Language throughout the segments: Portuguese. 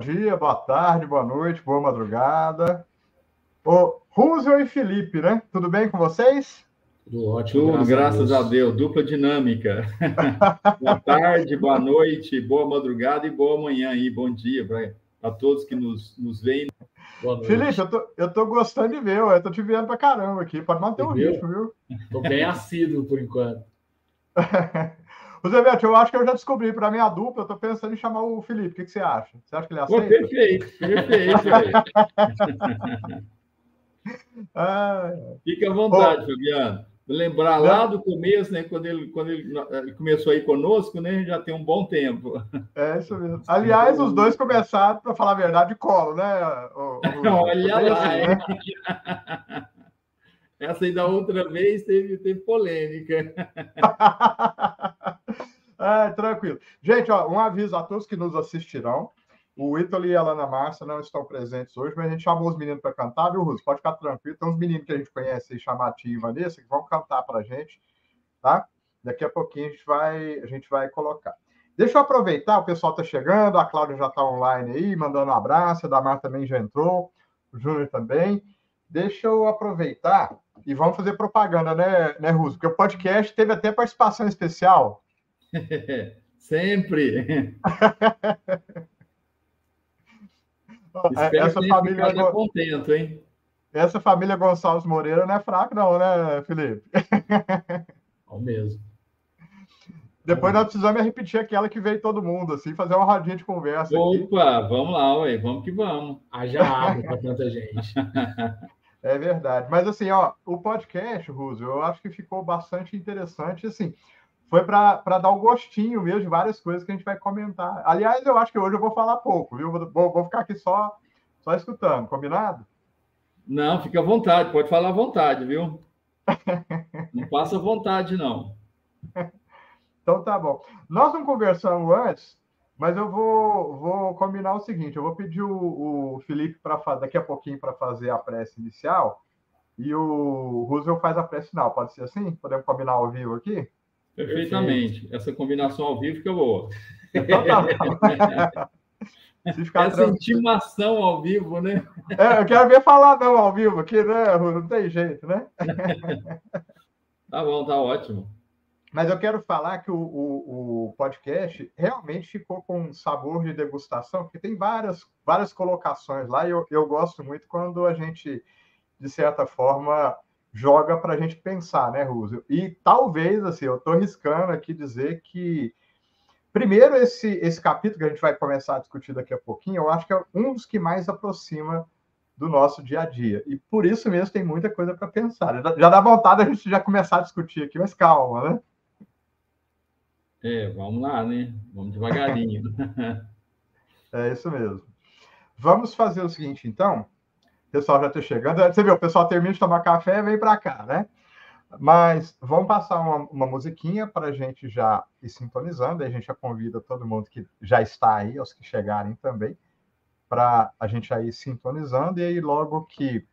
dia, boa tarde, boa noite, boa madrugada. Ô, Rússio e Felipe, né? Tudo bem com vocês? Tudo ótimo. Tudo, graças, graças a, Deus. a, Deus. Dupla dinâmica. boa tarde, boa noite, boa madrugada e boa manhã aí. Bom dia para todos que nos, nos veem. Felipe, eu tô, eu tô gostando de ver, eu tô te vendo pra caramba aqui. Pode manter o ritmo, viu? Tô bem assíduo por enquanto. Roosevelt, eu acho que eu já descobri para minha dupla, eu tô pensando em chamar o Felipe. O que, que você acha? Você acha que ele aceita? Pô, perfeito, perfeito. ah, Fique à vontade, Fabiano. Lembrar lá do começo, né? Quando ele, quando ele, ele começou aí conosco, né? Já tem um bom tempo. É isso mesmo. Aliás, os dois começaram, para falar a verdade, de colo, né? O, o, Olha lá, né? Essa aí da outra vez teve, teve polêmica. é, tranquilo. Gente, ó, um aviso a todos que nos assistirão. O Ítalo e a Alana Márcia não estão presentes hoje, mas a gente chamou os meninos para cantar, viu, Russo? Pode ficar tranquilo. Tem uns meninos que a gente conhece aí, chamado Tia e Vanessa, que vão cantar para a gente, tá? Daqui a pouquinho a gente vai, a gente vai colocar. Deixa eu aproveitar, o pessoal está chegando, a Cláudia já está online aí, mandando um abraço, a Damar também já entrou, o Júnior também. Deixa eu aproveitar e vamos fazer propaganda, né, né, Russo? Porque o podcast teve até participação especial. Sempre. essa família Go... contento, hein? Essa família Gonçalves Moreira não é fraca, não, né, Felipe? Ao mesmo. Depois nós precisamos repetir aquela que veio todo mundo, assim, fazer uma rodinha de conversa. Opa, aqui. vamos lá, ué, vamos que vamos. Haja água para tanta gente. É verdade. Mas assim, ó, o podcast, Russo, eu acho que ficou bastante interessante, assim, foi para dar o um gostinho mesmo de várias coisas que a gente vai comentar. Aliás, eu acho que hoje eu vou falar pouco, viu? Vou, vou ficar aqui só, só escutando, combinado? Não, fica à vontade, pode falar à vontade, viu? não passa à vontade, não. então tá bom. Nós não conversamos antes mas eu vou, vou combinar o seguinte: eu vou pedir o, o Felipe para daqui a pouquinho para fazer a prece inicial e o Roosevelt faz a prece final. Pode ser assim? Podemos combinar ao vivo aqui? Perfeitamente. Essa combinação ao vivo fica boa. Então tá Essa tranquilo. intimação ao vivo, né? É, eu quero ver falar não ao vivo aqui, né? Não tem jeito, né? tá bom, tá ótimo. Mas eu quero falar que o, o, o, podcast realmente ficou com um sabor de degustação, porque tem várias, várias colocações lá, e eu, eu gosto muito quando a gente, de certa forma, joga para a gente pensar, né, Rússio? E talvez, assim, eu estou arriscando aqui dizer que, primeiro, esse, esse capítulo que a gente vai começar a discutir daqui a pouquinho, eu acho que é um dos que mais aproxima do nosso dia a dia. E por isso mesmo tem muita coisa para pensar. Já, já dá vontade a gente já começar a discutir aqui, mas calma, né? É, vamos lá, né? Vamos devagarinho. é isso mesmo. Vamos fazer o seguinte, então. O pessoal já está chegando. Você viu, o pessoal termina de tomar café e vem para cá, né? Mas vamos passar uma, uma musiquinha para a gente já ir sintonizando. Aí a gente já convida todo mundo que já está aí, aos que chegarem também, para a gente aí sintonizando. E aí, logo que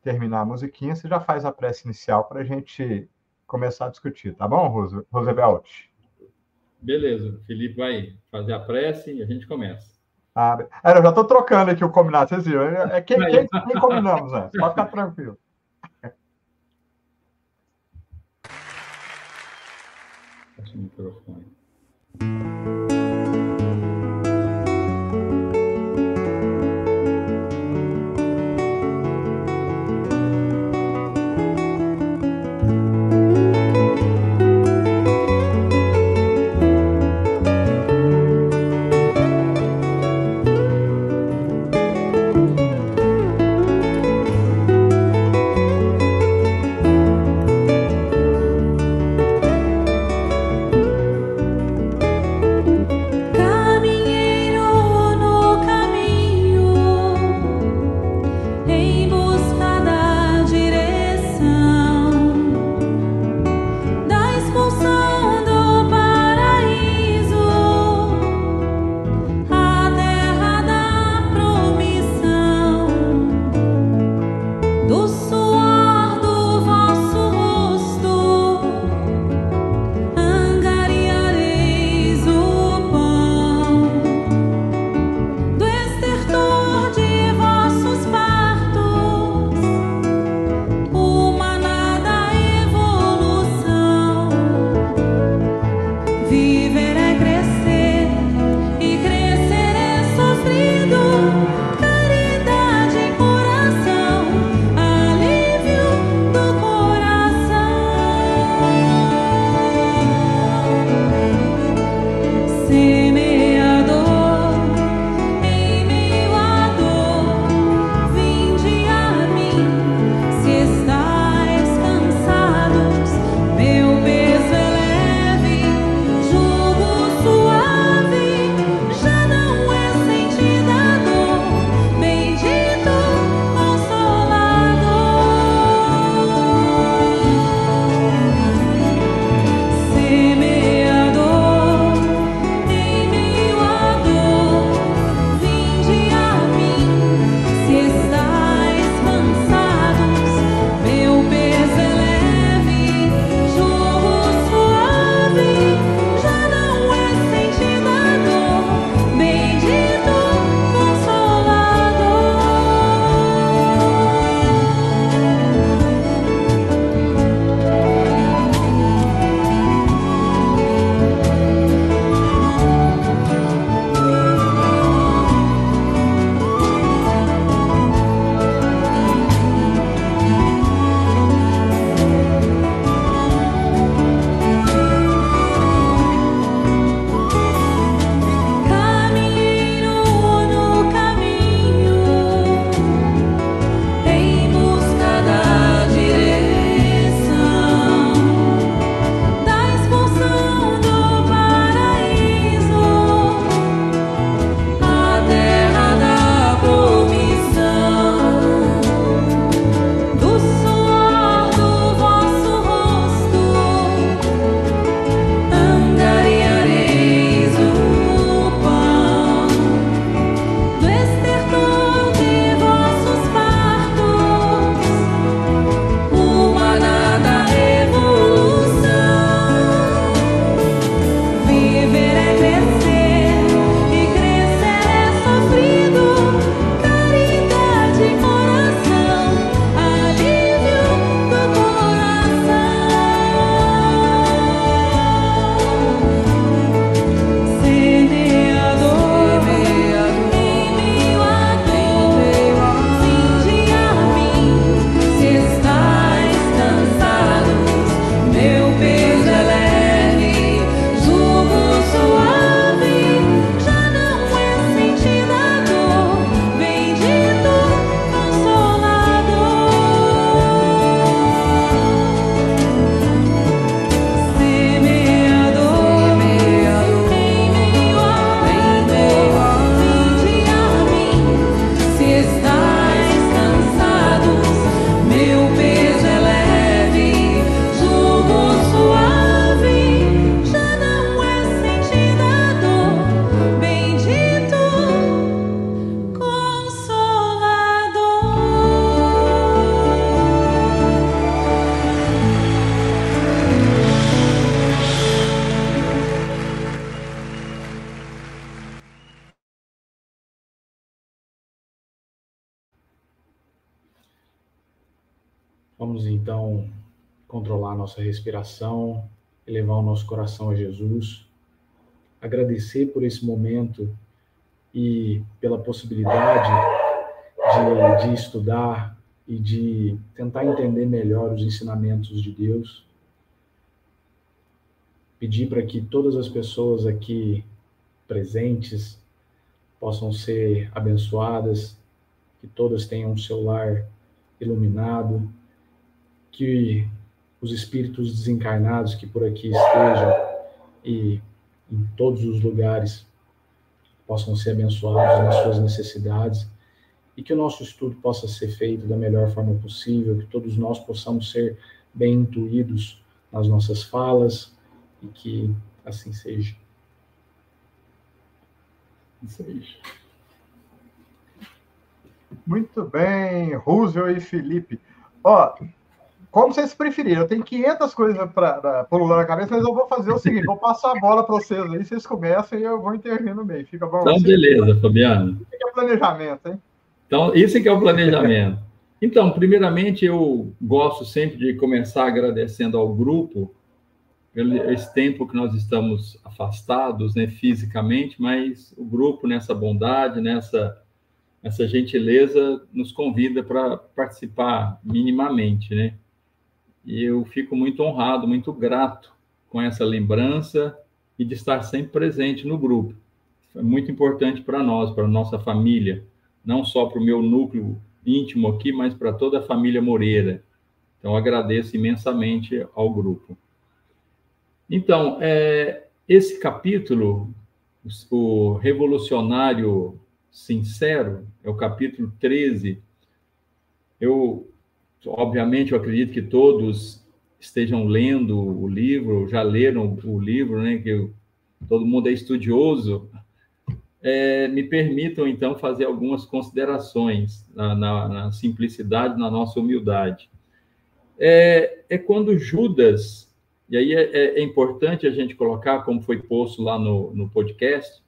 terminar a musiquinha, você já faz a prece inicial para a gente começar a discutir, tá bom, Roosevelt? Beleza, o Felipe vai fazer a prece e a gente começa. Ah, eu já estou trocando aqui o combinado, vocês viram? É quem, quem, quem combinamos antes, pode ficar tranquilo. Passa o microfone. Então controlar nossa respiração, elevar o nosso coração a Jesus, agradecer por esse momento e pela possibilidade de, de estudar e de tentar entender melhor os ensinamentos de Deus. Pedir para que todas as pessoas aqui presentes possam ser abençoadas, que todas tenham o seu lar iluminado, que os espíritos desencarnados que por aqui estejam e em todos os lugares possam ser abençoados nas suas necessidades e que o nosso estudo possa ser feito da melhor forma possível, que todos nós possamos ser bem intuídos nas nossas falas e que assim seja. Muito bem, Rússio e Felipe. Ó, como vocês preferirem, eu tenho 500 coisas para pulando na cabeça, mas eu vou fazer o seguinte: vou passar a bola para vocês aí, vocês começam e eu vou intervir no meio. Fica bom? Então, beleza, Fabiano. Isso é planejamento, hein? Então, isso que é o planejamento. Então, primeiramente, eu gosto sempre de começar agradecendo ao grupo pelo esse tempo que nós estamos afastados, né, fisicamente, mas o grupo nessa bondade, nessa essa gentileza nos convida para participar minimamente, né? E eu fico muito honrado, muito grato com essa lembrança e de estar sempre presente no grupo. É muito importante para nós, para nossa família, não só para o meu núcleo íntimo aqui, mas para toda a família Moreira. Então, agradeço imensamente ao grupo. Então, é, esse capítulo, o revolucionário sincero, é o capítulo 13. Eu, obviamente, eu acredito que todos estejam lendo o livro, já leram o livro, né? Que eu, todo mundo é estudioso. É, me permitam, então, fazer algumas considerações na, na, na simplicidade, na nossa humildade. É, é, quando Judas, e aí é, é, é importante a gente colocar, como foi posto lá no, no podcast,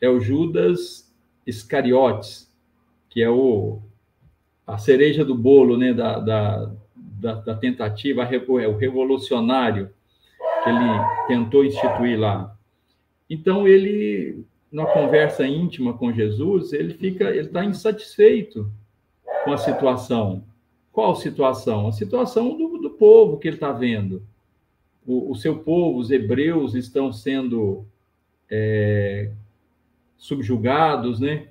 é o Judas Iscariotes, que é o, a cereja do bolo né, da, da, da, da tentativa, é o revolucionário que ele tentou instituir lá. Então, ele, na conversa íntima com Jesus, ele fica, ele está insatisfeito com a situação. Qual situação? A situação do, do povo que ele está vendo. O, o, seu povo, os hebreus, estão sendo é, subjugados, né?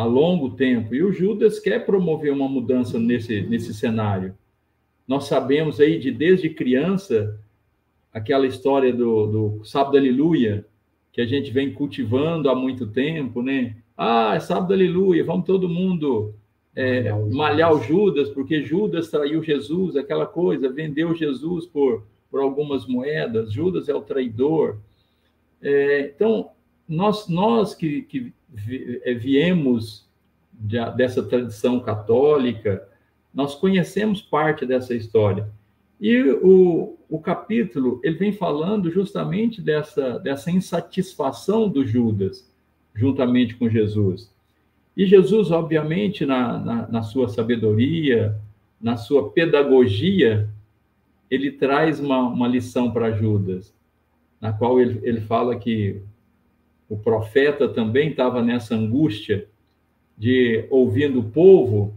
Há longo tempo. E o Judas quer promover uma mudança nesse, nesse cenário. Nós sabemos aí de desde criança aquela história do, do sábado aleluia, que a gente vem cultivando há muito tempo, né? Ah, é sábado aleluia, vamos todo mundo é, malhar o Judas, porque Judas traiu Jesus, aquela coisa, vendeu Jesus por, por algumas moedas, Judas é o traidor. É, então, nós, nós que, que eh, viemos de, dessa tradição católica, nós conhecemos parte dessa história. E o, o capítulo ele vem falando justamente dessa, dessa insatisfação do Judas, juntamente com Jesus. E Jesus, obviamente, na, na, na sua sabedoria, na sua pedagogia, ele traz uma, uma lição para Judas, na qual ele, ele fala que o profeta também estava nessa angústia de ouvindo o povo,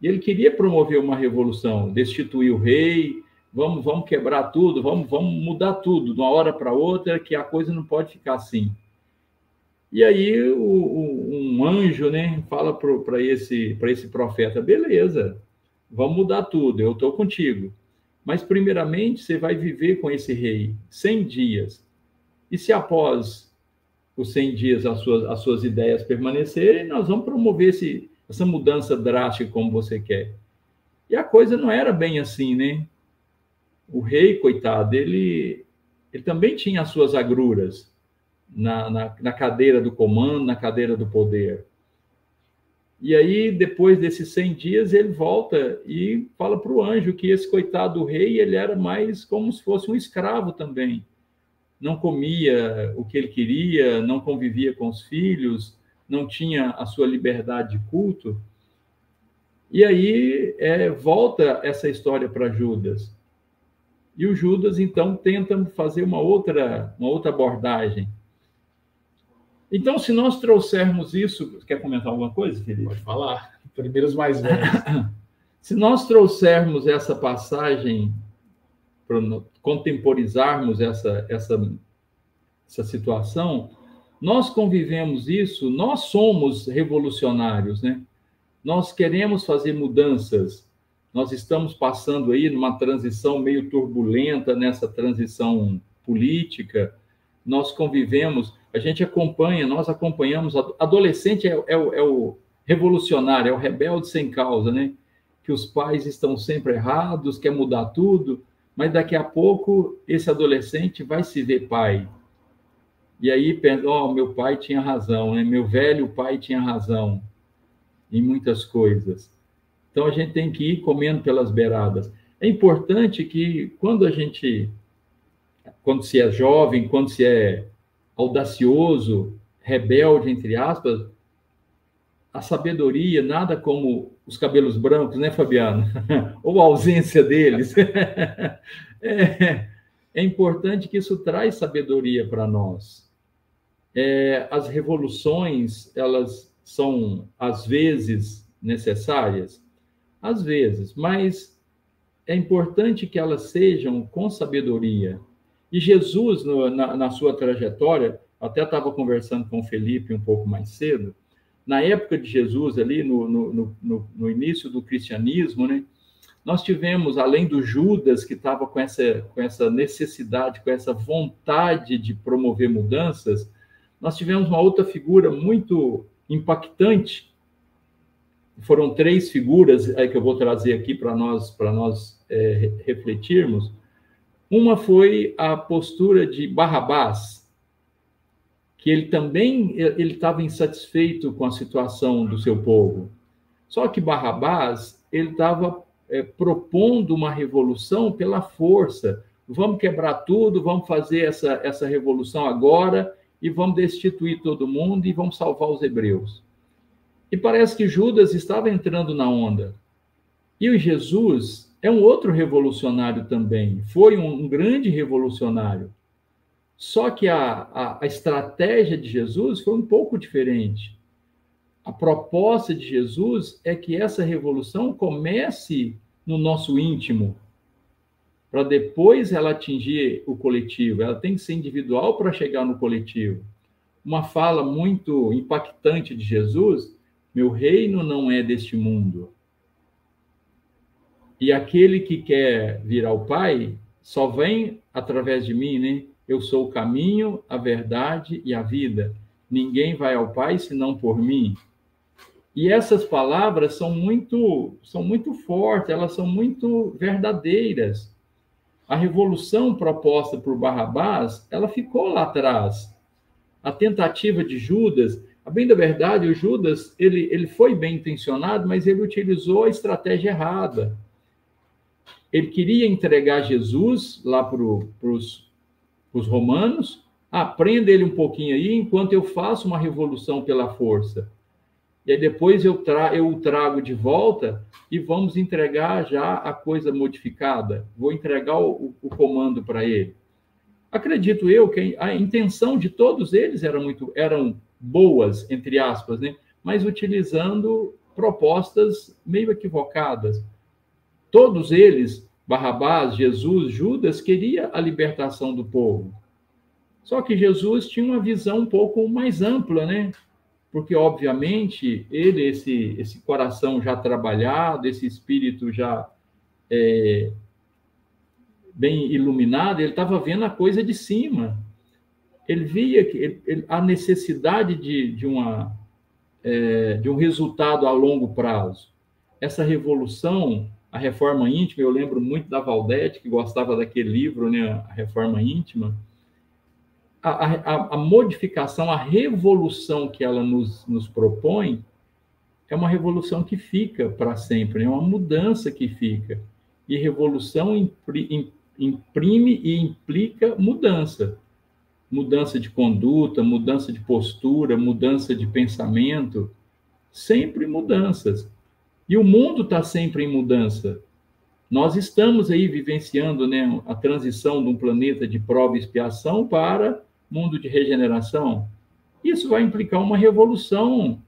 e ele queria promover uma revolução, destituir o rei, vamos, vamos quebrar tudo, vamos, vamos mudar tudo de uma hora para outra, que a coisa não pode ficar assim. E aí o, o, um anjo né, fala para esse, esse profeta: beleza, vamos mudar tudo, eu estou contigo. Mas, primeiramente, você vai viver com esse rei 100 dias. E se após os 100 dias as suas, as suas ideias permanecerem, nós vamos promover esse, essa mudança drástica como você quer. E a coisa não era bem assim, né? O rei, coitado, ele, ele também tinha as suas agruras na, na, na cadeira do comando, na cadeira do poder. E aí, depois desses 100 dias, ele volta e fala para o anjo que esse coitado do rei, ele era mais como se fosse um escravo também não comia o que ele queria, não convivia com os filhos, não tinha a sua liberdade de culto. E aí é, volta essa história para Judas. E o Judas, então, tenta fazer uma outra, uma outra abordagem. Então, se nós trouxermos isso. Quer comentar alguma coisa, Felipe? Pode falar. Primeiros mais velhos. se nós trouxermos essa passagem, contemporizarmos essa, essa, essa situação, nós convivemos isso, nós somos revolucionários, né? Nós queremos fazer mudanças, nós estamos passando aí numa transição meio turbulenta, nessa transição política. Nós convivemos, a gente acompanha, nós acompanhamos. Adolescente é, é, é o revolucionário, é o rebelde sem causa, né? Que os pais estão sempre errados, quer mudar tudo, mas daqui a pouco esse adolescente vai se ver pai. E aí pensa, oh, meu pai tinha razão, né? Meu velho pai tinha razão em muitas coisas. Então a gente tem que ir comendo pelas beiradas. É importante que quando a gente, quando se é jovem, quando se é audacioso, rebelde, entre aspas, a sabedoria, nada como os cabelos brancos, né, Fabiano? Ou a ausência deles. é, é importante que isso traz sabedoria para nós. É, as revoluções, elas são, às vezes, necessárias? Às vezes, mas é importante que elas sejam com sabedoria. E Jesus, no, na, na sua trajetória, até estava conversando com o Felipe um pouco mais cedo, na época de Jesus, ali no, no, no, no início do cristianismo, né, nós tivemos, além do Judas, que estava com essa, com essa necessidade, com essa vontade de promover mudanças, nós tivemos uma outra figura muito impactante, foram três figuras aí que eu vou trazer aqui para nós para nós é, refletirmos. Uma foi a postura de Barrabás, que ele também ele estava insatisfeito com a situação do seu povo. Só que Barrabás ele estava é, propondo uma revolução pela força. Vamos quebrar tudo, vamos fazer essa, essa revolução agora e vamos destituir todo mundo e vamos salvar os hebreus. E parece que Judas estava entrando na onda. E o Jesus é um outro revolucionário também, foi um, um grande revolucionário. Só que a, a, a estratégia de Jesus foi um pouco diferente. A proposta de Jesus é que essa revolução comece no nosso íntimo, para depois ela atingir o coletivo. Ela tem que ser individual para chegar no coletivo. Uma fala muito impactante de Jesus meu reino não é deste mundo. E aquele que quer vir ao Pai só vem através de mim, né? Eu sou o caminho, a verdade e a vida. Ninguém vai ao Pai senão por mim. E essas palavras são muito, são muito fortes, elas são muito verdadeiras. A revolução proposta por Barrabás, ela ficou lá atrás. A tentativa de Judas a bem da verdade, o Judas, ele, ele foi bem intencionado, mas ele utilizou a estratégia errada. Ele queria entregar Jesus lá para os romanos, ah, prenda ele um pouquinho aí, enquanto eu faço uma revolução pela força. E aí depois eu, tra eu o trago de volta e vamos entregar já a coisa modificada. Vou entregar o, o comando para ele. Acredito eu que a intenção de todos eles era muito, eram boas, entre aspas, né? mas utilizando propostas meio equivocadas. Todos eles, Barrabás, Jesus, Judas, queria a libertação do povo. Só que Jesus tinha uma visão um pouco mais ampla, né? Porque, obviamente, ele, esse, esse coração já trabalhado, esse espírito já é, bem iluminado, ele estava vendo a coisa de cima ele via que ele, ele, a necessidade de, de, uma, é, de um resultado a longo prazo. Essa revolução, a reforma íntima, eu lembro muito da Valdete, que gostava daquele livro, né, a reforma íntima. A, a, a modificação, a revolução que ela nos, nos propõe é uma revolução que fica para sempre, é uma mudança que fica. E revolução imprime e implica mudança mudança de conduta, mudança de postura, mudança de pensamento, sempre mudanças. E o mundo está sempre em mudança. Nós estamos aí vivenciando né, a transição de um planeta de prova e expiação para mundo de regeneração. Isso vai implicar uma revolução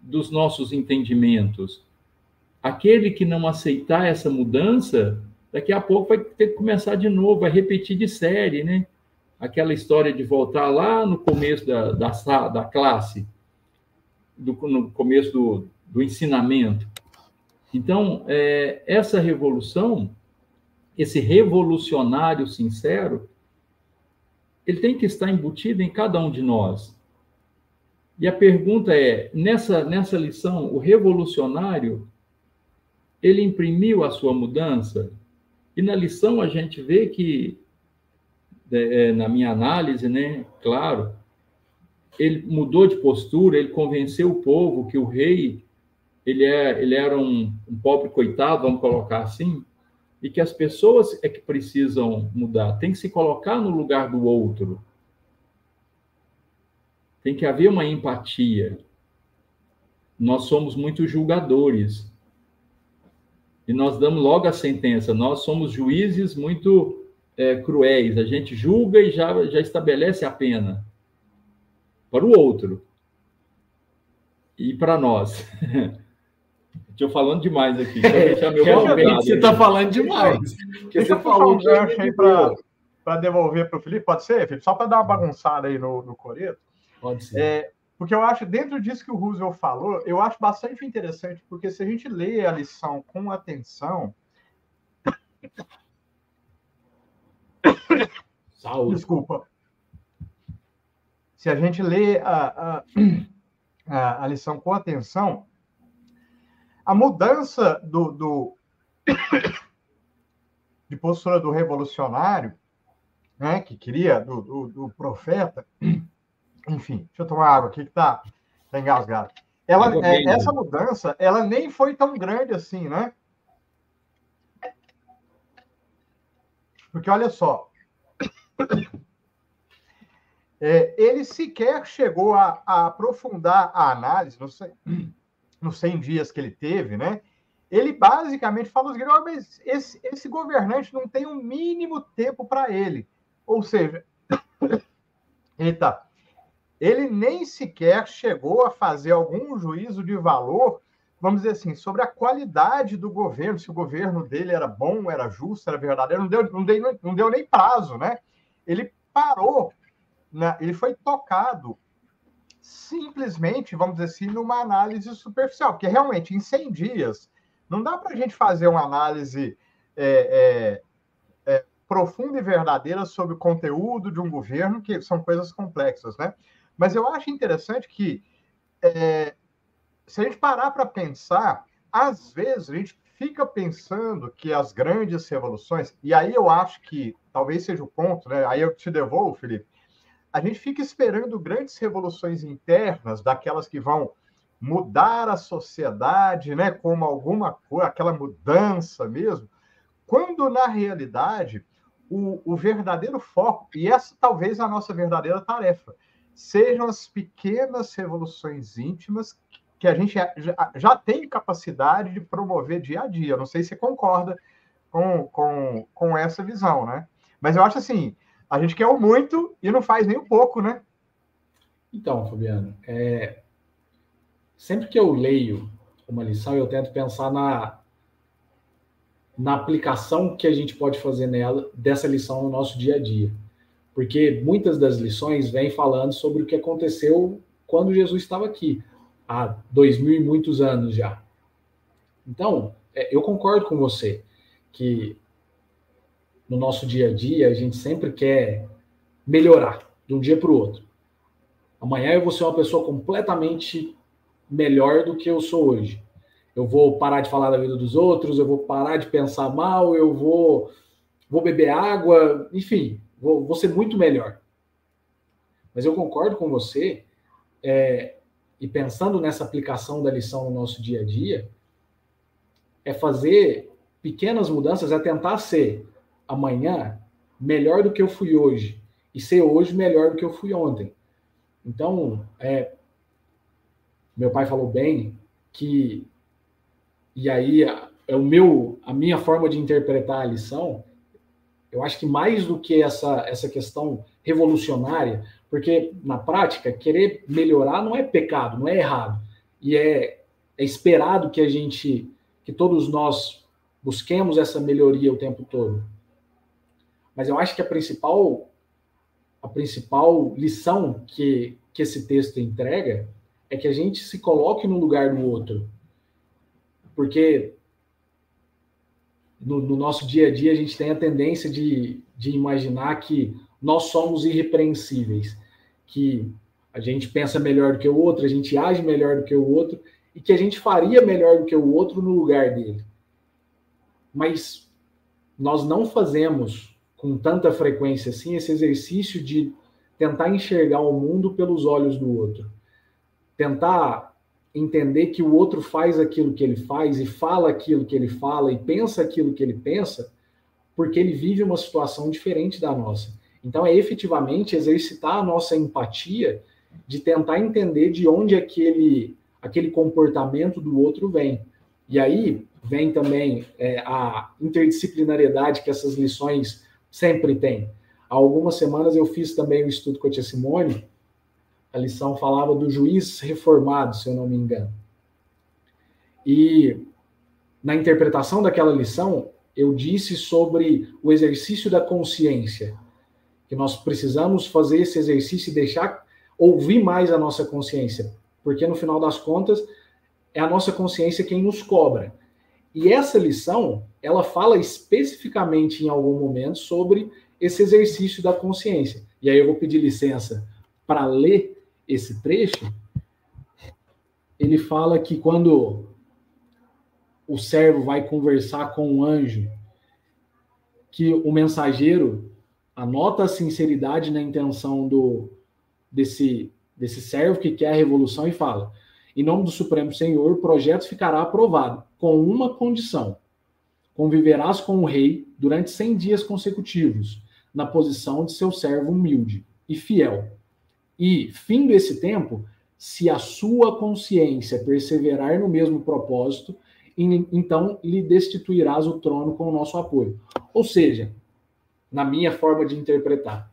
dos nossos entendimentos. Aquele que não aceitar essa mudança, daqui a pouco vai ter que começar de novo, vai repetir de série, né? Aquela história de voltar lá no começo da, da, da classe, do, no começo do, do ensinamento. Então, é, essa revolução, esse revolucionário sincero, ele tem que estar embutido em cada um de nós. E a pergunta é: nessa, nessa lição, o revolucionário, ele imprimiu a sua mudança? E na lição a gente vê que, é, é, na minha análise, né, claro, ele mudou de postura, ele convenceu o povo que o rei ele, é, ele era um, um pobre coitado, vamos colocar assim, e que as pessoas é que precisam mudar, tem que se colocar no lugar do outro. Tem que haver uma empatia. Nós somos muito julgadores. E nós damos logo a sentença. Nós somos juízes muito é, cruéis. A gente julga e já, já estabelece a pena para o outro e para nós. Estou falando demais aqui. Realmente, você está falando demais. Deixa eu falou um gancho aí para devolver para o Felipe. Pode ser, Felipe? Só para dar uma bagunçada aí no, no Coreto. Pode ser. É, porque eu acho, dentro disso que o Roosevelt falou, eu acho bastante interessante, porque se a gente lê a lição com atenção. Saúde. Desculpa. Se a gente lê a, a, a, a lição com atenção, a mudança do, do de postura do revolucionário, né, que queria, do, do, do profeta, enfim, deixa eu tomar água aqui que tá, tá engasgado. Ela, é, essa mudança, ela nem foi tão grande assim, né? Porque olha só, é, ele sequer chegou a, a, aprofundar a análise, nos, nos 100 dias que ele teve, né? Ele basicamente fala os oh, mas esse, esse governante não tem um mínimo tempo para ele. Ou seja, eita, ele nem sequer chegou a fazer algum juízo de valor, vamos dizer assim, sobre a qualidade do governo, se o governo dele era bom, era justo, era verdadeiro, não deu, não deu, não deu nem prazo, né? Ele parou, na, ele foi tocado simplesmente, vamos dizer assim, numa análise superficial, porque realmente em 100 dias não dá para a gente fazer uma análise é, é, é, profunda e verdadeira sobre o conteúdo de um governo, que são coisas complexas, né? Mas eu acho interessante que, é, se a gente parar para pensar, às vezes a gente fica pensando que as grandes revoluções, e aí eu acho que talvez seja o ponto, né? Aí eu te devolvo, Felipe. A gente fica esperando grandes revoluções internas, daquelas que vão mudar a sociedade, né, como alguma coisa, aquela mudança mesmo, quando na realidade o, o verdadeiro foco, e essa talvez a nossa verdadeira tarefa, sejam as pequenas revoluções íntimas que a gente já, já tem capacidade de promover dia a dia. Não sei se você concorda com, com, com essa visão, né? Mas eu acho assim, a gente quer o muito e não faz nem um pouco, né? Então, Fabiano, é... sempre que eu leio uma lição, eu tento pensar na, na aplicação que a gente pode fazer nela, dessa lição no nosso dia a dia porque muitas das lições vêm falando sobre o que aconteceu quando Jesus estava aqui, há dois mil e muitos anos já. Então, é, eu concordo com você que no nosso dia a dia a gente sempre quer melhorar de um dia para o outro. Amanhã eu vou ser uma pessoa completamente melhor do que eu sou hoje. Eu vou parar de falar da vida dos outros, eu vou parar de pensar mal, eu vou, vou beber água, enfim, vou, vou ser muito melhor. Mas eu concordo com você, é, e pensando nessa aplicação da lição no nosso dia a dia, é fazer pequenas mudanças, é tentar ser amanhã melhor do que eu fui hoje e ser hoje melhor do que eu fui ontem. Então, é, meu pai falou bem que e aí é o meu, a minha forma de interpretar a lição, eu acho que mais do que essa, essa questão revolucionária, porque na prática, querer melhorar não é pecado, não é errado. E é, é esperado que a gente, que todos nós busquemos essa melhoria o tempo todo. Mas eu acho que a principal, a principal lição que, que esse texto entrega é que a gente se coloque no lugar do outro. Porque no, no, nosso dia a dia a gente tem a tendência de, de imaginar que nós somos irrepreensíveis, que a gente pensa melhor do que o outro, a gente age melhor do que o outro e que a gente faria melhor do que o outro no lugar dele. Mas nós não fazemos com tanta frequência assim esse exercício de tentar enxergar o mundo pelos olhos do outro. Tentar entender que o outro faz aquilo que ele faz e fala aquilo que ele fala e pensa aquilo que ele pensa, porque ele vive uma situação diferente da nossa. Então, é efetivamente exercitar a nossa empatia de tentar entender de onde aquele, aquele comportamento do outro vem. E aí vem também é, a interdisciplinariedade que essas lições sempre têm. Há algumas semanas eu fiz também o um estudo com a Tia Simone, a lição falava do juiz reformado, se eu não me engano. E na interpretação daquela lição, eu disse sobre o exercício da consciência, que nós precisamos fazer esse exercício e deixar ouvir mais a nossa consciência, porque no final das contas é a nossa consciência quem nos cobra. E essa lição, ela fala especificamente em algum momento sobre esse exercício da consciência. E aí eu vou pedir licença para ler esse trecho, ele fala que quando o servo vai conversar com o anjo, que o mensageiro anota a sinceridade na intenção do desse desse servo que quer a revolução e fala: em nome do Supremo Senhor, o projeto ficará aprovado com uma condição: conviverás com o rei durante 100 dias consecutivos, na posição de seu servo humilde e fiel e, fim desse tempo, se a sua consciência perseverar no mesmo propósito, então lhe destituirás o trono com o nosso apoio. Ou seja, na minha forma de interpretar,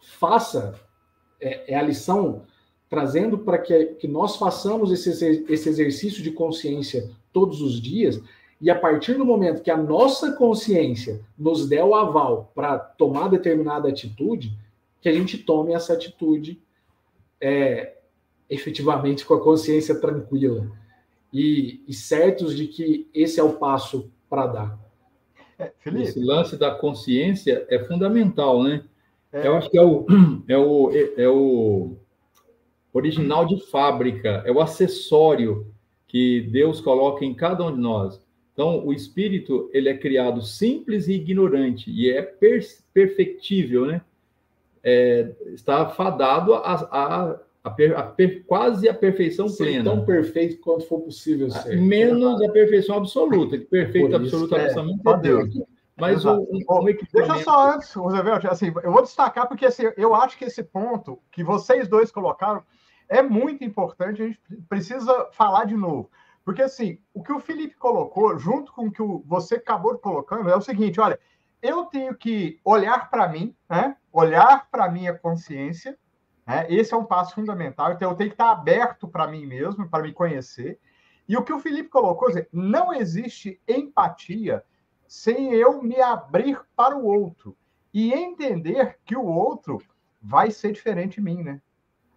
faça é, é a lição trazendo para que, que nós façamos esse, esse exercício de consciência todos os dias, e a partir do momento que a nossa consciência nos der o aval para tomar determinada atitude, que a gente tome essa atitude é, efetivamente com a consciência tranquila e, e, certos de que esse é o passo para dar. É, Esse lance da consciência é fundamental, né? É. Eu acho que é o, é, o, é o original de fábrica, é o acessório que Deus coloca em cada um de nós. Então, o espírito ele é criado simples e ignorante e é per perfectível, né? é, está fadado a, a, a, per, a per, quase a perfeição ser plena. tão perfeito quanto for possível ah, ser. Menos a perfeição absoluta, que perfeito absoluta é, somente é Deus. Mas o, um, um Deixa eu só antes, Roosevelt, assim, eu vou destacar porque assim, eu acho que esse ponto que vocês dois colocaram é muito importante, a gente precisa falar de novo. Porque assim, o que o Felipe colocou, junto com o que você acabou colocando, é o seguinte: olha, eu tenho que olhar para mim, né? olhar para a minha consciência. Né? Esse é um passo fundamental. Então, eu tenho que estar aberto para mim mesmo, para me conhecer. E o que o Felipe colocou, não existe empatia sem eu me abrir para o outro e entender que o outro vai ser diferente de mim, né?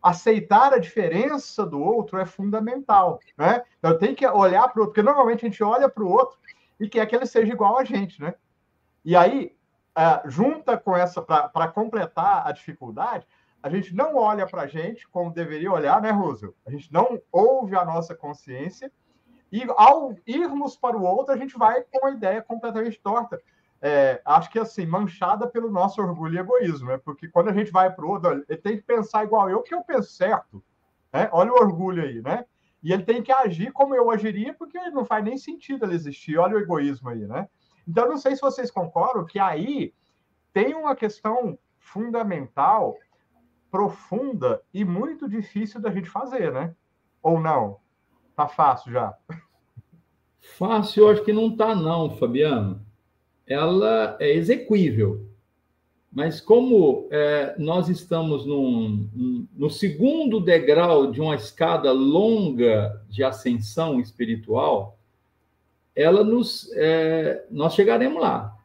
Aceitar a diferença do outro é fundamental, né? Então, eu tenho que olhar para o outro, porque normalmente a gente olha para o outro e quer que ele seja igual a gente, né? E aí, uh, junta com essa, para completar a dificuldade, a gente não olha para a gente como deveria olhar, né, Rússio? A gente não ouve a nossa consciência e, ao irmos para o outro, a gente vai com a ideia completamente torta. É, acho que assim, manchada pelo nosso orgulho e egoísmo, né? Porque quando a gente vai para o outro, ele tem que pensar igual eu, que eu penso certo. Né? Olha o orgulho aí, né? E ele tem que agir como eu agiria, porque não faz nem sentido ele existir. Olha o egoísmo aí, né? Então, não sei se vocês concordam que aí tem uma questão fundamental, profunda e muito difícil da gente fazer, né? Ou não? Tá fácil já. Fácil, eu acho que não está, não, Fabiano. Ela é execuível. Mas como é, nós estamos num, no segundo degrau de uma escada longa de ascensão espiritual, ela nos, é, nós chegaremos lá.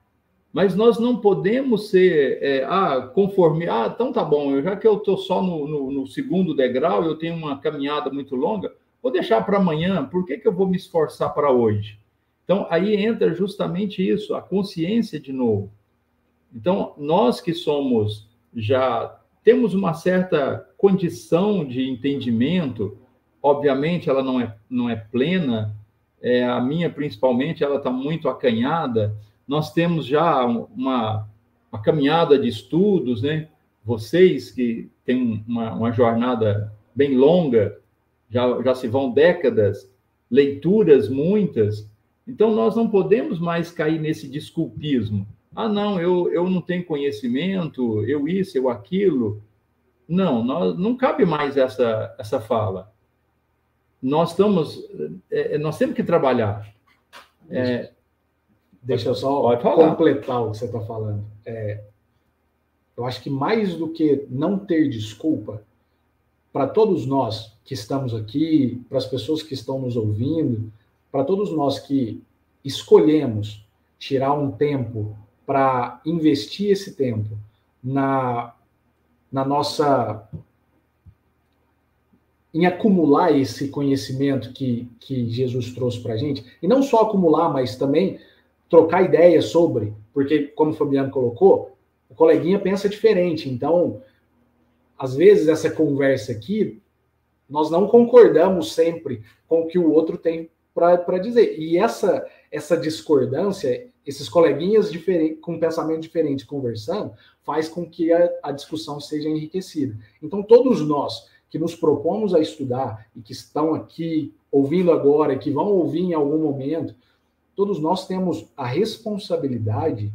Mas nós não podemos ser é, ah, conforme. Ah, então tá bom, já que eu estou só no, no, no, segundo degrau, eu tenho uma caminhada muito longa, vou deixar para amanhã, por que, que eu vou me esforçar para hoje? Então, aí entra justamente isso, a consciência de novo. Então, nós que somos já temos uma certa condição de entendimento, obviamente ela não é, não é plena, é, a minha principalmente, ela está muito acanhada. Nós temos já uma, uma caminhada de estudos, né? Vocês que têm uma, uma jornada bem longa, já, já se vão décadas, leituras muitas, então nós não podemos mais cair nesse desculpismo. Ah, não, eu, eu não tenho conhecimento, eu isso, eu aquilo. Não, nós, não cabe mais essa, essa fala nós estamos, é, é, nós temos que trabalhar. É, Deixa eu só completar o que você está falando. É, eu acho que mais do que não ter desculpa, para todos nós que estamos aqui, para as pessoas que estão nos ouvindo, para todos nós que escolhemos tirar um tempo para investir esse tempo na, na nossa em acumular esse conhecimento que, que Jesus trouxe para a gente, e não só acumular, mas também trocar ideias sobre, porque, como o Fabiano colocou, o coleguinha pensa diferente, então, às vezes, essa conversa aqui, nós não concordamos sempre com o que o outro tem para dizer, e essa, essa discordância, esses coleguinhas com pensamento diferente conversando, faz com que a, a discussão seja enriquecida. Então, todos nós que nos propomos a estudar e que estão aqui ouvindo agora, que vão ouvir em algum momento, todos nós temos a responsabilidade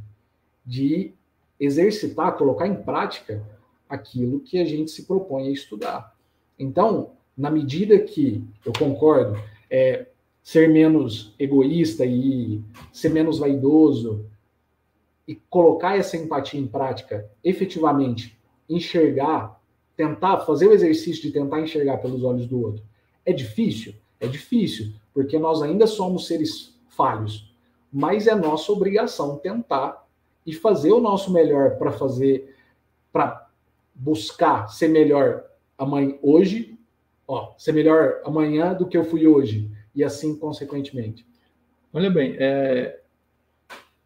de exercitar, colocar em prática aquilo que a gente se propõe a estudar. Então, na medida que eu concordo, é, ser menos egoísta e ser menos vaidoso e colocar essa empatia em prática, efetivamente enxergar tentar fazer o exercício de tentar enxergar pelos olhos do outro. É difícil? É difícil, porque nós ainda somos seres falhos, mas é nossa obrigação tentar e fazer o nosso melhor para fazer, para buscar ser melhor amanhã, hoje, ó, ser melhor amanhã do que eu fui hoje, e assim consequentemente. Olha bem, é,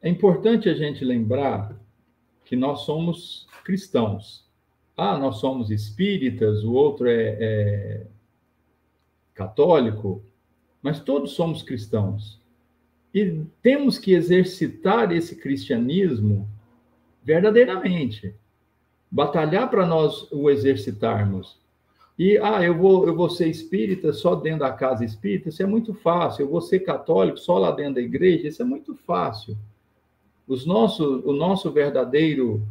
é importante a gente lembrar que nós somos cristãos ah, nós somos espíritas, o outro é, é católico, mas todos somos cristãos. E temos que exercitar esse cristianismo verdadeiramente. Batalhar para nós o exercitarmos. E, ah, eu vou, eu vou ser espírita só dentro da casa espírita, isso é muito fácil. Eu vou ser católico só lá dentro da igreja, isso é muito fácil. Os nosso, o nosso verdadeiro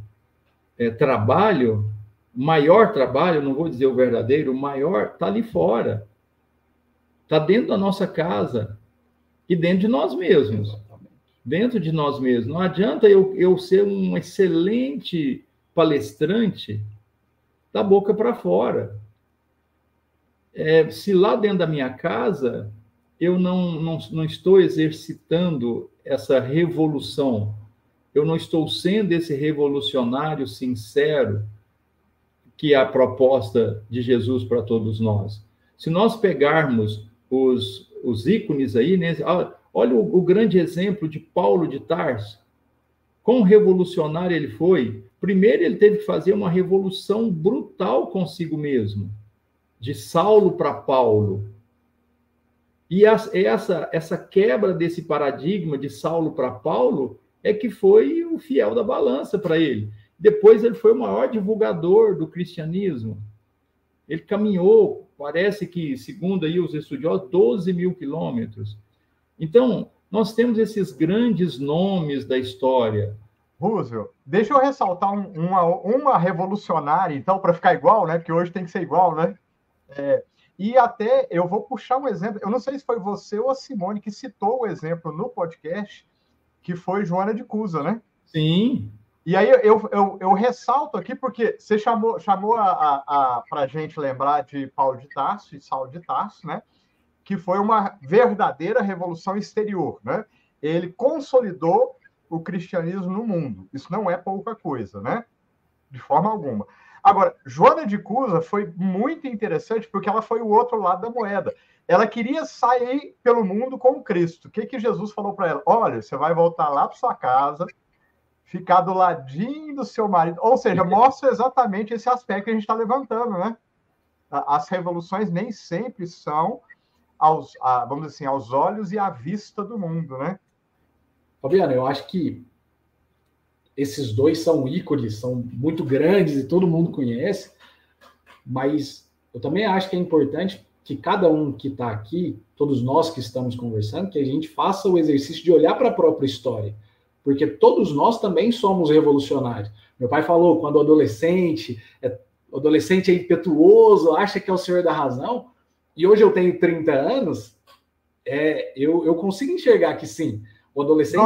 é, trabalho maior trabalho, não vou dizer o verdadeiro, o maior está ali fora. Está dentro da nossa casa e dentro de nós mesmos. Dentro de nós mesmos. Não adianta eu, eu ser um excelente palestrante da boca para fora. É, se lá dentro da minha casa eu não, não, não estou exercitando essa revolução, eu não estou sendo esse revolucionário sincero, que é a proposta de Jesus para todos nós. Se nós pegarmos os, os ícones aí, né, olha o, o grande exemplo de Paulo de Tarso. Quão revolucionário ele foi. Primeiro, ele teve que fazer uma revolução brutal consigo mesmo, de Saulo para Paulo. E essa, essa quebra desse paradigma de Saulo para Paulo é que foi o fiel da balança para ele. Depois ele foi o maior divulgador do cristianismo. Ele caminhou, parece que, segundo aí os estudiosos, 12 mil quilômetros. Então, nós temos esses grandes nomes da história. Roosevelt, deixa eu ressaltar um, uma, uma revolucionária, então, para ficar igual, né? Porque hoje tem que ser igual, né? É, E até eu vou puxar um exemplo. Eu não sei se foi você ou a Simone que citou o exemplo no podcast, que foi Joana de Cusa, né? Sim. E aí eu, eu, eu ressalto aqui, porque você chamou, chamou a, a, a para a gente lembrar de Paulo de Tarso e Saulo de Tarso, né? Que foi uma verdadeira revolução exterior, né? Ele consolidou o cristianismo no mundo. Isso não é pouca coisa, né? De forma alguma. Agora, Joana de Cusa foi muito interessante porque ela foi o outro lado da moeda. Ela queria sair pelo mundo com Cristo. O que, que Jesus falou para ela? Olha, você vai voltar lá para sua casa, ficar do ladinho do seu marido. Ou seja, mostra exatamente esse aspecto que a gente está levantando, né? As revoluções nem sempre são aos, vamos dizer assim, aos olhos e à vista do mundo, né? Fabiano, eu acho que esses dois são ícones, são muito grandes e todo mundo conhece, mas eu também acho que é importante que cada um que está aqui, todos nós que estamos conversando, que a gente faça o exercício de olhar para a própria história, porque todos nós também somos revolucionários. Meu pai falou, quando adolescente é, adolescente é impetuoso, acha que é o senhor da razão, e hoje eu tenho 30 anos, é, eu, eu consigo enxergar que sim, o adolescente...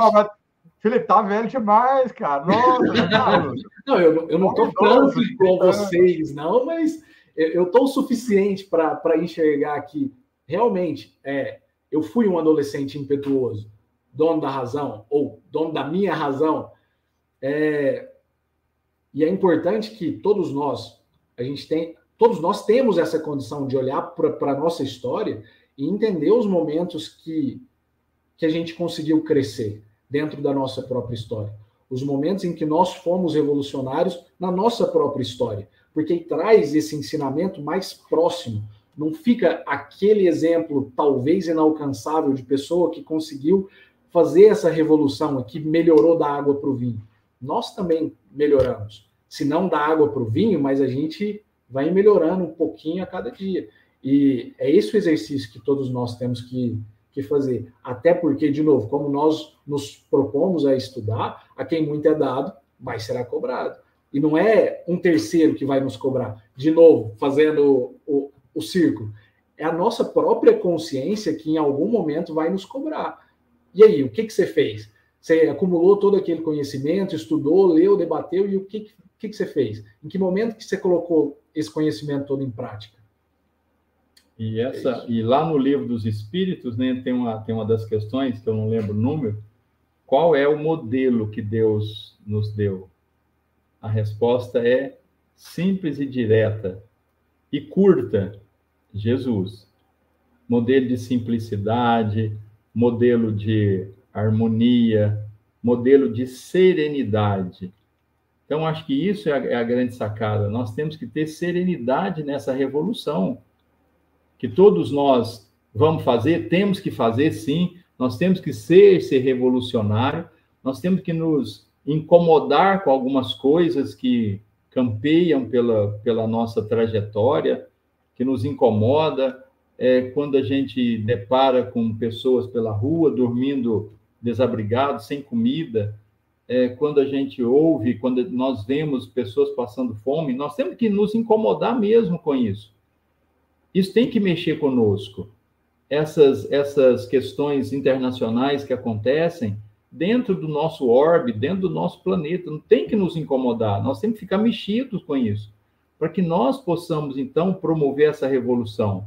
Felipe, tá velho demais, cara. Nossa, não, eu, eu não tô tanto com vocês, não, mas eu tô o suficiente para enxergar que realmente é, eu fui um adolescente impetuoso, dono da razão, ou dono da minha razão. É, e é importante que todos nós, a gente tem, todos nós temos essa condição de olhar para a nossa história e entender os momentos que, que a gente conseguiu crescer dentro da nossa própria história. Os momentos em que nós fomos revolucionários na nossa própria história, porque traz esse ensinamento mais próximo. Não fica aquele exemplo, talvez inalcançável, de pessoa que conseguiu fazer essa revolução, que melhorou da água para o vinho. Nós também melhoramos. Se não da água para o vinho, mas a gente vai melhorando um pouquinho a cada dia. E é esse o exercício que todos nós temos que que fazer. Até porque, de novo, como nós nos propomos a estudar, a quem muito é dado, mais será cobrado. E não é um terceiro que vai nos cobrar. De novo, fazendo o, o, o círculo. É a nossa própria consciência que em algum momento vai nos cobrar. E aí, o que, que você fez? Você acumulou todo aquele conhecimento, estudou, leu, debateu, e o que, que, que você fez? Em que momento que você colocou esse conhecimento todo em prática? E, essa, e lá no livro dos Espíritos, né, tem, uma, tem uma das questões, que eu não lembro o número, qual é o modelo que Deus nos deu? A resposta é simples e direta e curta: Jesus. Modelo de simplicidade, modelo de harmonia, modelo de serenidade. Então, acho que isso é a, é a grande sacada. Nós temos que ter serenidade nessa revolução que todos nós vamos fazer, temos que fazer sim, nós temos que ser ser revolucionário, nós temos que nos incomodar com algumas coisas que campeiam pela, pela nossa trajetória, que nos incomoda, é, quando a gente depara com pessoas pela rua dormindo desabrigados, sem comida, é, quando a gente ouve, quando nós vemos pessoas passando fome, nós temos que nos incomodar mesmo com isso. Isso tem que mexer conosco. Essas, essas questões internacionais que acontecem dentro do nosso orbe, dentro do nosso planeta, não tem que nos incomodar, nós temos que ficar mexidos com isso, para que nós possamos, então, promover essa revolução,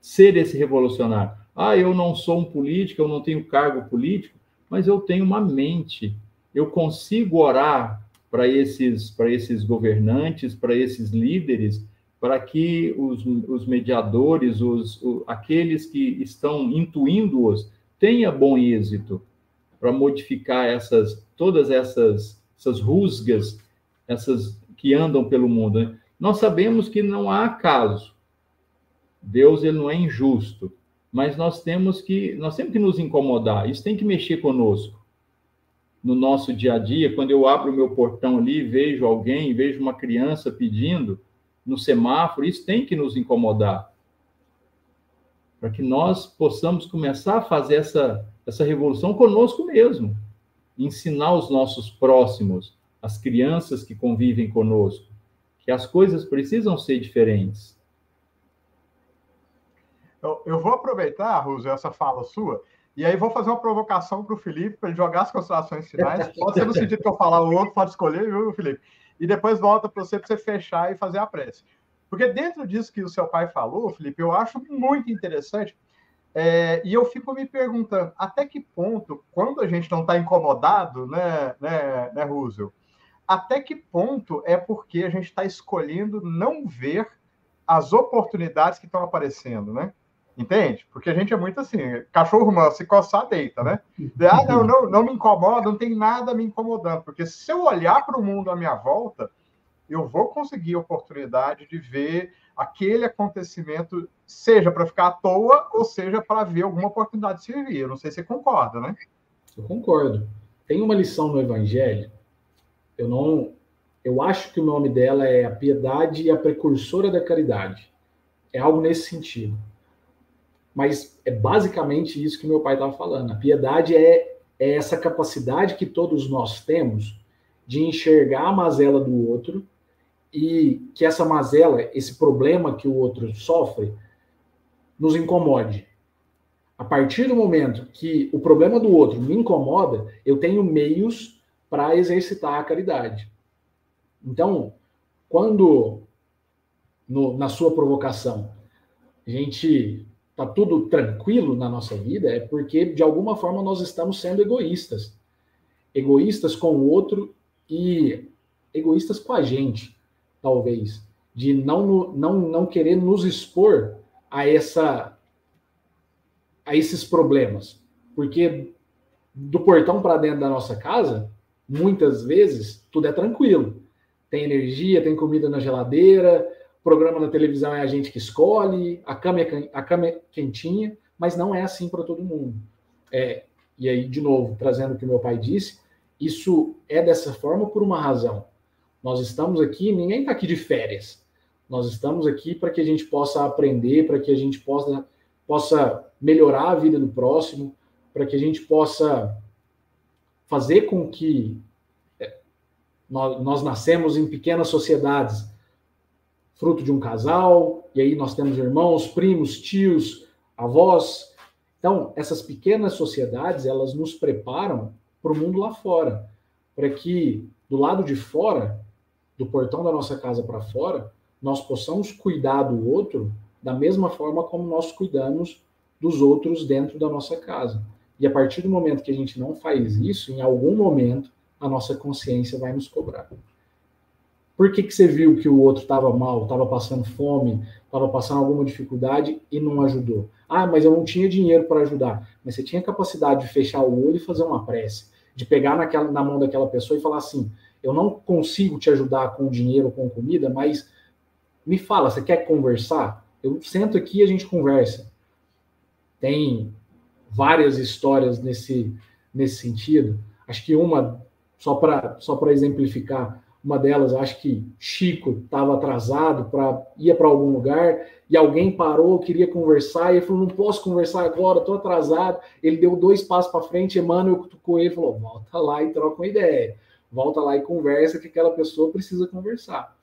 ser esse revolucionário. Ah, eu não sou um político, eu não tenho cargo político, mas eu tenho uma mente, eu consigo orar para esses, esses governantes, para esses líderes, para que os, os mediadores, os, os, aqueles que estão intuindo-os, tenha bom êxito para modificar essas todas essas, essas rusgas, essas que andam pelo mundo. Né? Nós sabemos que não há caso. Deus ele não é injusto, mas nós temos que nós temos que nos incomodar. Isso tem que mexer conosco no nosso dia a dia. Quando eu abro o meu portão ali, vejo alguém, vejo uma criança pedindo, no semáforo, isso tem que nos incomodar. Para que nós possamos começar a fazer essa, essa revolução conosco mesmo. Ensinar os nossos próximos, as crianças que convivem conosco, que as coisas precisam ser diferentes. Eu, eu vou aproveitar, Russo, essa fala sua, e aí vou fazer uma provocação para o Felipe, para ele jogar as considerações finais. Pode ser no sentido que eu falar o outro, pode escolher, viu, Felipe? E depois volta para você, para você fechar e fazer a prece. Porque dentro disso que o seu pai falou, Felipe, eu acho muito interessante, é, e eu fico me perguntando até que ponto, quando a gente não está incomodado, né, né, né, Russell, até que ponto é porque a gente está escolhendo não ver as oportunidades que estão aparecendo, né? Entende? Porque a gente é muito assim, cachorro manso, se coçar, deita, né? Ah, não, não, não me incomoda, não tem nada me incomodando, porque se eu olhar para o mundo à minha volta, eu vou conseguir a oportunidade de ver aquele acontecimento, seja para ficar à toa, ou seja para ver alguma oportunidade de servir. Eu não sei se você concorda, né? Eu concordo. Tem uma lição no Evangelho, eu não. Eu acho que o nome dela é a piedade e a precursora da caridade. É algo nesse sentido. Mas é basicamente isso que meu pai estava falando. A piedade é, é essa capacidade que todos nós temos de enxergar a mazela do outro e que essa mazela, esse problema que o outro sofre, nos incomode. A partir do momento que o problema do outro me incomoda, eu tenho meios para exercitar a caridade. Então, quando no, na sua provocação a gente tá tudo tranquilo na nossa vida, é porque de alguma forma nós estamos sendo egoístas. Egoístas com o outro e egoístas com a gente talvez, de não, não, não querer nos expor a essa a esses problemas. Porque do portão para dentro da nossa casa, muitas vezes tudo é tranquilo. Tem energia, tem comida na geladeira, programa na televisão é a gente que escolhe, a cama é, a cama é quentinha, mas não é assim para todo mundo. É, e aí, de novo, trazendo o que meu pai disse, isso é dessa forma por uma razão. Nós estamos aqui, ninguém está aqui de férias. Nós estamos aqui para que a gente possa aprender, para que a gente possa, possa melhorar a vida do próximo, para que a gente possa fazer com que é, nós, nós nascemos em pequenas sociedades, fruto de um casal, e aí nós temos irmãos, primos, tios, avós. Então, essas pequenas sociedades, elas nos preparam para o mundo lá fora, para que do lado de fora do portão da nossa casa para fora, nós possamos cuidar do outro da mesma forma como nós cuidamos dos outros dentro da nossa casa. E a partir do momento que a gente não faz isso, em algum momento a nossa consciência vai nos cobrar. Por que, que você viu que o outro estava mal, estava passando fome, estava passando alguma dificuldade e não ajudou? Ah, mas eu não tinha dinheiro para ajudar. Mas você tinha capacidade de fechar o olho e fazer uma prece, de pegar naquela, na mão daquela pessoa e falar assim: eu não consigo te ajudar com dinheiro, com comida, mas me fala, você quer conversar? Eu sento aqui e a gente conversa. Tem várias histórias nesse, nesse sentido. Acho que uma, só para só exemplificar, uma delas, acho que Chico estava atrasado para ia para algum lugar e alguém parou, queria conversar e ele falou: Não posso conversar agora, estou atrasado. Ele deu dois passos para frente, Emmanuel cutucou ele e falou: Volta lá e troca uma ideia volta lá e conversa que aquela pessoa precisa conversar.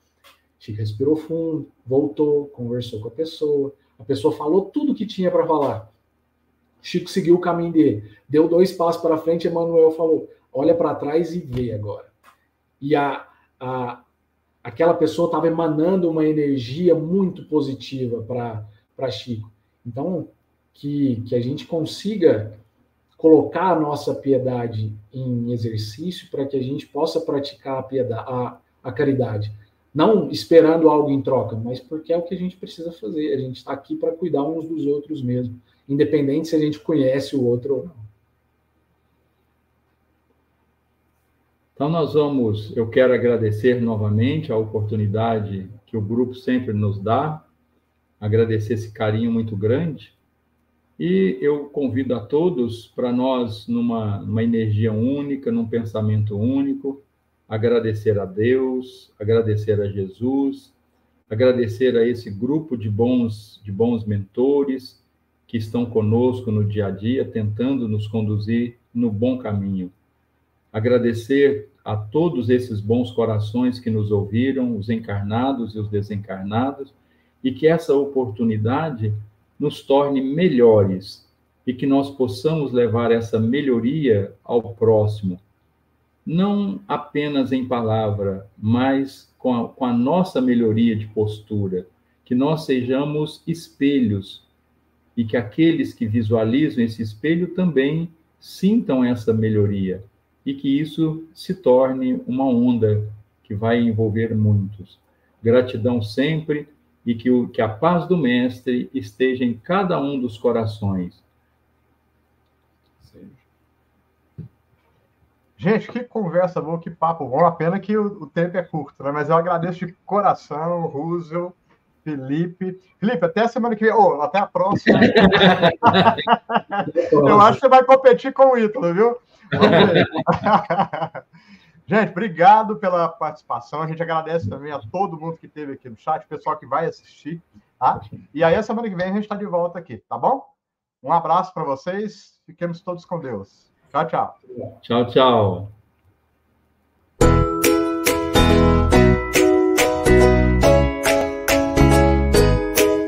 Chico respirou fundo, voltou, conversou com a pessoa. A pessoa falou tudo que tinha para falar. Chico seguiu o caminho dele, deu dois passos para frente. Emanuel falou: olha para trás e vê agora. E a, a, aquela pessoa estava emanando uma energia muito positiva para Chico. Então, que, que a gente consiga colocar a nossa piedade em exercício para que a gente possa praticar a, piedade, a, a caridade. Não esperando algo em troca, mas porque é o que a gente precisa fazer. A gente está aqui para cuidar uns dos outros mesmo, independente se a gente conhece o outro ou não. Então, nós vamos. Eu quero agradecer novamente a oportunidade que o grupo sempre nos dá, agradecer esse carinho muito grande e eu convido a todos para nós, numa, numa energia única, num pensamento único, agradecer a Deus, agradecer a Jesus, agradecer a esse grupo de bons, de bons mentores que estão conosco no dia a dia, tentando nos conduzir no bom caminho. Agradecer a todos esses bons corações que nos ouviram, os encarnados e os desencarnados, e que essa oportunidade nos torne melhores e que nós possamos levar essa melhoria ao próximo, não apenas em palavra, mas com a, com a nossa melhoria de postura, que nós sejamos espelhos e que aqueles que visualizam esse espelho também sintam essa melhoria e que isso se torne uma onda que vai envolver muitos. Gratidão sempre e que, o, que a paz do Mestre esteja em cada um dos corações. Gente, que conversa boa, que papo bom. A pena que o, o tempo é curto, né? Mas eu agradeço de coração, Russell, Felipe. Felipe, até a semana que vem. Oh, até a próxima. eu acho que você vai competir com o Ítalo, viu? Gente, obrigado pela participação. A gente agradece também a todo mundo que esteve aqui no chat, o pessoal que vai assistir. Tá? E aí, a semana que vem, a gente está de volta aqui, tá bom? Um abraço para vocês. Fiquemos todos com Deus. Tchau, tchau. Tchau, tchau.